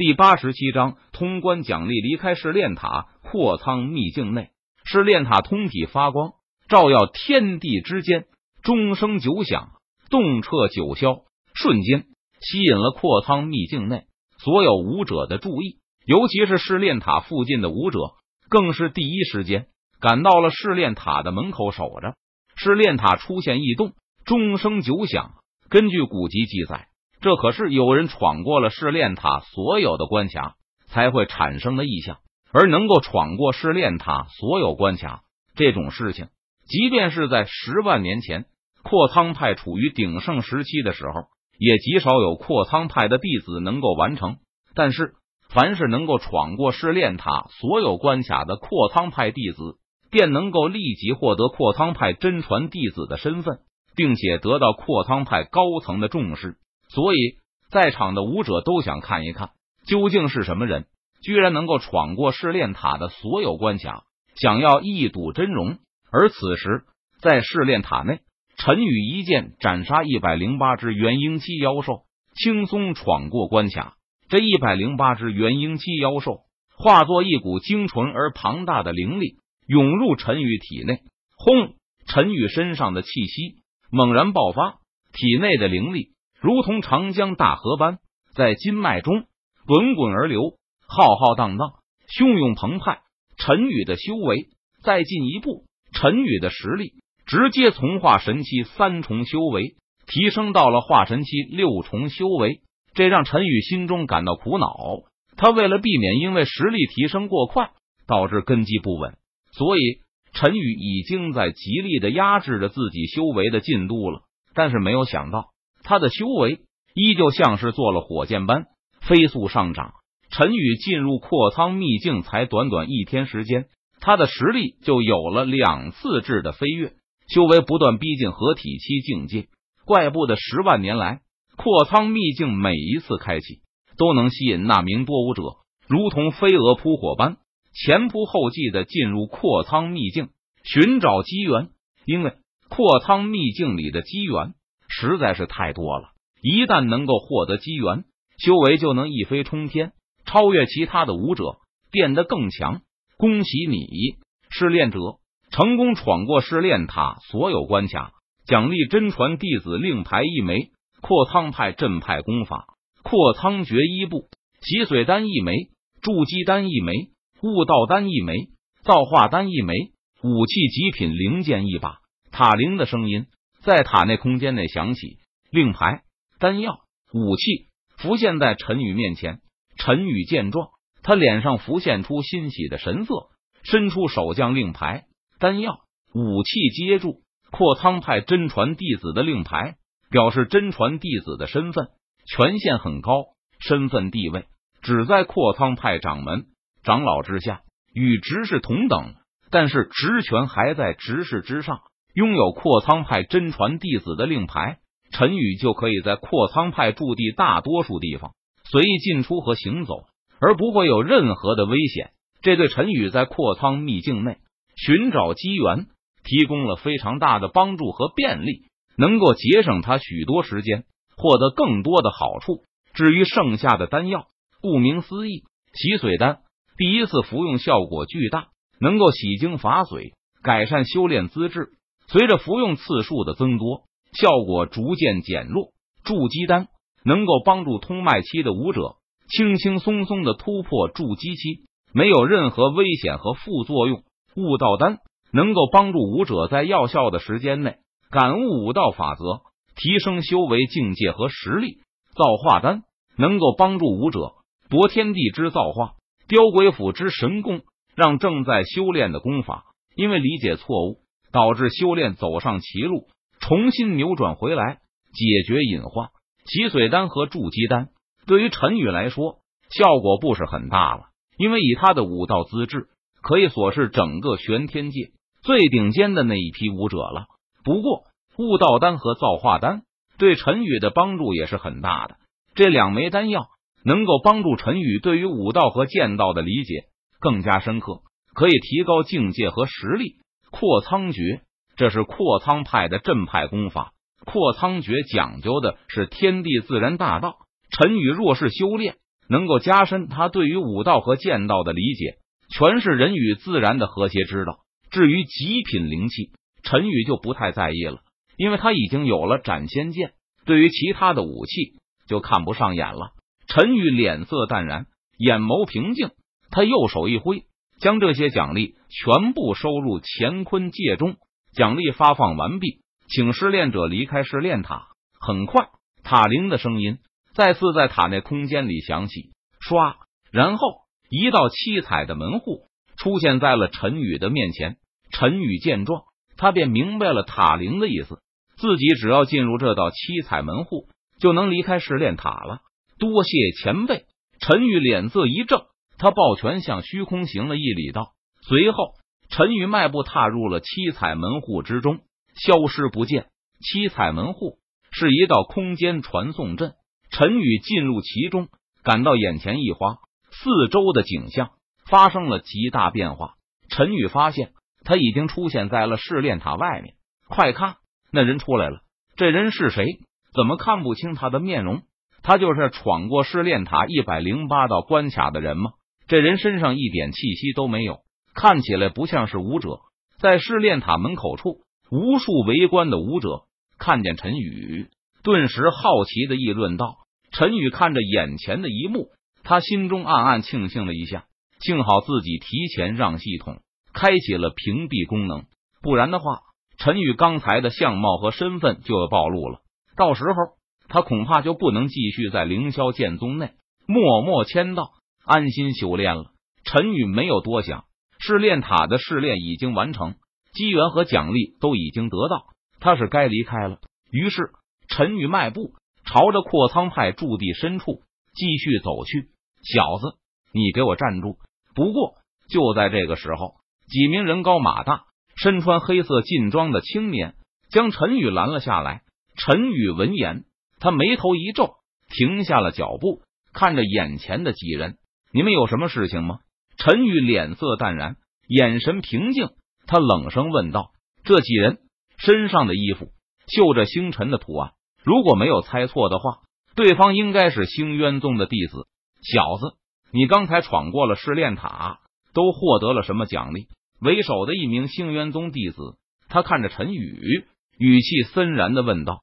第八十七章通关奖励。离开试炼塔，扩仓秘境内，试炼塔通体发光，照耀天地之间。钟声九响，动彻九霄，瞬间吸引了扩仓秘境内所有武者的注意。尤其是试炼塔附近的武者，更是第一时间赶到了试炼塔的门口守着。试炼塔出现异动，钟声九响。根据古籍记载，这可是有人闯过了试炼塔所有的关卡才会产生的异象。而能够闯过试炼塔所有关卡这种事情，即便是在十万年前扩仓派处于鼎盛时期的时候，也极少有扩仓派的弟子能够完成。但是，凡是能够闯过试炼塔所有关卡的扩仓派弟子，便能够立即获得扩仓派真传弟子的身份，并且得到扩仓派高层的重视。所以，在场的武者都想看一看，究竟是什么人，居然能够闯过试炼塔的所有关卡，想要一睹真容。而此时，在试炼塔内，陈宇一剑斩杀一百零八只元婴期妖兽，轻松闯过关卡。这一百零八只元婴期妖兽化作一股精纯而庞大的灵力，涌入陈宇体内。轰！陈宇身上的气息猛然爆发，体内的灵力如同长江大河般在经脉中滚滚而流，浩浩荡荡，汹涌澎湃。陈宇的修为再进一步，陈宇的实力直接从化神期三重修为提升到了化神期六重修为。这让陈宇心中感到苦恼。他为了避免因为实力提升过快导致根基不稳，所以陈宇已经在极力的压制着自己修为的进度了。但是没有想到，他的修为依旧像是做了火箭般飞速上涨。陈宇进入扩仓秘境才短短一天时间，他的实力就有了两次质的飞跃，修为不断逼近合体期境界。怪不得十万年来。扩仓秘境每一次开启，都能吸引那名多武者，如同飞蛾扑火般前仆后继的进入扩仓秘境寻找机缘。因为扩仓秘境里的机缘实在是太多了，一旦能够获得机缘，修为就能一飞冲天，超越其他的武者，变得更强。恭喜你，试炼者成功闯过试炼塔所有关卡，奖励真传弟子令牌一枚。扩仓派镇派功法，扩仓诀一部，洗髓丹一枚，筑基丹一枚，悟道丹一枚，造化丹一枚，武器极品灵剑一把。塔灵的声音在塔内空间内响起，令牌、丹药、武器浮现在陈宇面前。陈宇见状，他脸上浮现出欣喜的神色，伸出手将令牌、丹药、武器接住。扩仓派真传弟子的令牌。表示真传弟子的身份权限很高，身份地位只在扩仓派掌门长老之下，与执事同等，但是职权还在执事之上。拥有扩仓派真传弟子的令牌，陈宇就可以在扩仓派驻地大多数地方随意进出和行走，而不会有任何的危险。这对陈宇在扩仓秘境内寻找机缘提供了非常大的帮助和便利。能够节省他许多时间，获得更多的好处。至于剩下的丹药，顾名思义，洗髓丹，第一次服用效果巨大，能够洗精伐髓，改善修炼资质。随着服用次数的增多，效果逐渐减弱。筑基丹能够帮助通脉期的武者轻轻松松的突破筑基期，没有任何危险和副作用。悟道丹能够帮助武者在药效的时间内。感悟武道法则，提升修为境界和实力。造化丹能够帮助武者夺天地之造化，雕鬼斧之神功，让正在修炼的功法因为理解错误导致修炼走上歧路，重新扭转回来，解决隐患。洗髓丹和筑基丹对于陈宇来说效果不是很大了，因为以他的武道资质，可以说是整个玄天界最顶尖的那一批武者了。不过，悟道丹和造化丹对陈宇的帮助也是很大的。这两枚丹药能够帮助陈宇对于武道和剑道的理解更加深刻，可以提高境界和实力。扩仓诀，这是扩仓派的镇派功法。扩仓诀讲究的是天地自然大道。陈宇若是修炼，能够加深他对于武道和剑道的理解，全是人与自然的和谐之道。至于极品灵气，陈宇就不太在意了，因为他已经有了斩仙剑。对于其他的武器，就看不上眼了。陈宇脸色淡然，眼眸平静，他右手一挥，将这些奖励全部收入乾坤戒中。奖励发放完毕，请试炼者离开试炼塔。很快，塔铃的声音再次在塔内空间里响起，唰，然后一道七彩的门户出现在了陈宇的面前。陈宇见状，他便明白了塔铃的意思。自己只要进入这道七彩门户，就能离开试炼塔了。多谢前辈！陈宇脸色一正，他抱拳向虚空行了一礼，道：“随后，陈宇迈步踏入了七彩门户之中，消失不见。七彩门户是一道空间传送阵，陈宇进入其中，感到眼前一花，四周的景象发生了极大变化。陈宇发现他已经出现在了试炼塔外面。快看！那人出来了，这人是谁？怎么看不清他的面容？他就是闯过试炼塔一百零八道关卡的人吗？这人身上一点气息都没有，看起来不像是武者。在试炼塔门口处，无数围观的武者看见陈宇，顿时好奇的议论道：“陈宇看着眼前的一幕，他心中暗暗庆幸了一下，幸好自己提前让系统开启了屏蔽功能，不然的话。”陈宇刚才的相貌和身份就要暴露了，到时候他恐怕就不能继续在凌霄剑宗内默默签到、安心修炼了。陈宇没有多想，试炼塔的试炼已经完成，机缘和奖励都已经得到，他是该离开了。于是，陈宇迈步朝着阔苍派驻地深处继续走去。小子，你给我站住！不过，就在这个时候，几名人高马大。身穿黑色劲装的青年将陈宇拦了下来。陈宇闻言，他眉头一皱，停下了脚步，看着眼前的几人：“你们有什么事情吗？”陈宇脸色淡然，眼神平静，他冷声问道：“这几人身上的衣服绣着星辰的图案，如果没有猜错的话，对方应该是星渊宗的弟子。小子，你刚才闯过了试炼塔，都获得了什么奖励？”为首的一名星渊宗弟子，他看着陈宇，语气森然的问道。